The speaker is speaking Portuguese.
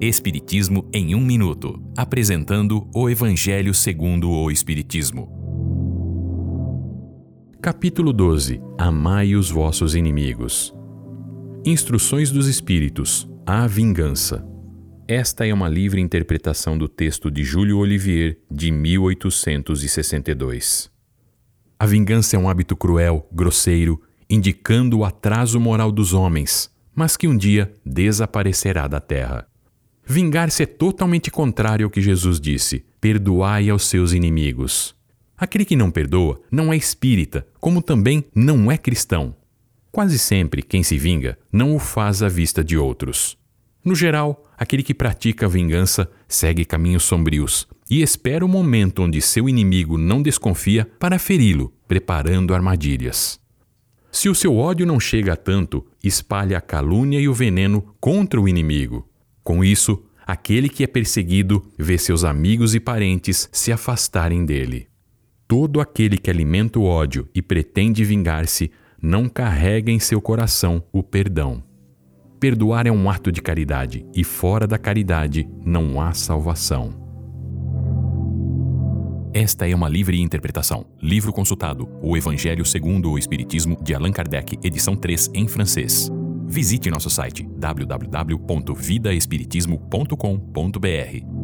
Espiritismo em um minuto, apresentando o Evangelho segundo o Espiritismo. Capítulo 12. Amai os vossos inimigos. Instruções dos Espíritos. A vingança. Esta é uma livre interpretação do texto de Júlio Olivier, de 1862. A vingança é um hábito cruel, grosseiro, indicando o atraso moral dos homens, mas que um dia desaparecerá da terra. Vingar-se é totalmente contrário ao que Jesus disse: perdoai aos seus inimigos. Aquele que não perdoa não é espírita, como também não é cristão. Quase sempre quem se vinga não o faz à vista de outros. No geral, aquele que pratica a vingança segue caminhos sombrios e espera o momento onde seu inimigo não desconfia para feri-lo, preparando armadilhas. Se o seu ódio não chega a tanto, espalha a calúnia e o veneno contra o inimigo, com isso, aquele que é perseguido vê seus amigos e parentes se afastarem dele. Todo aquele que alimenta o ódio e pretende vingar-se não carrega em seu coração o perdão. Perdoar é um ato de caridade, e fora da caridade não há salvação. Esta é uma livre interpretação. Livro consultado: O Evangelho segundo o Espiritismo, de Allan Kardec, edição 3, em francês. Visite nosso site www.vidaespiritismo.com.br.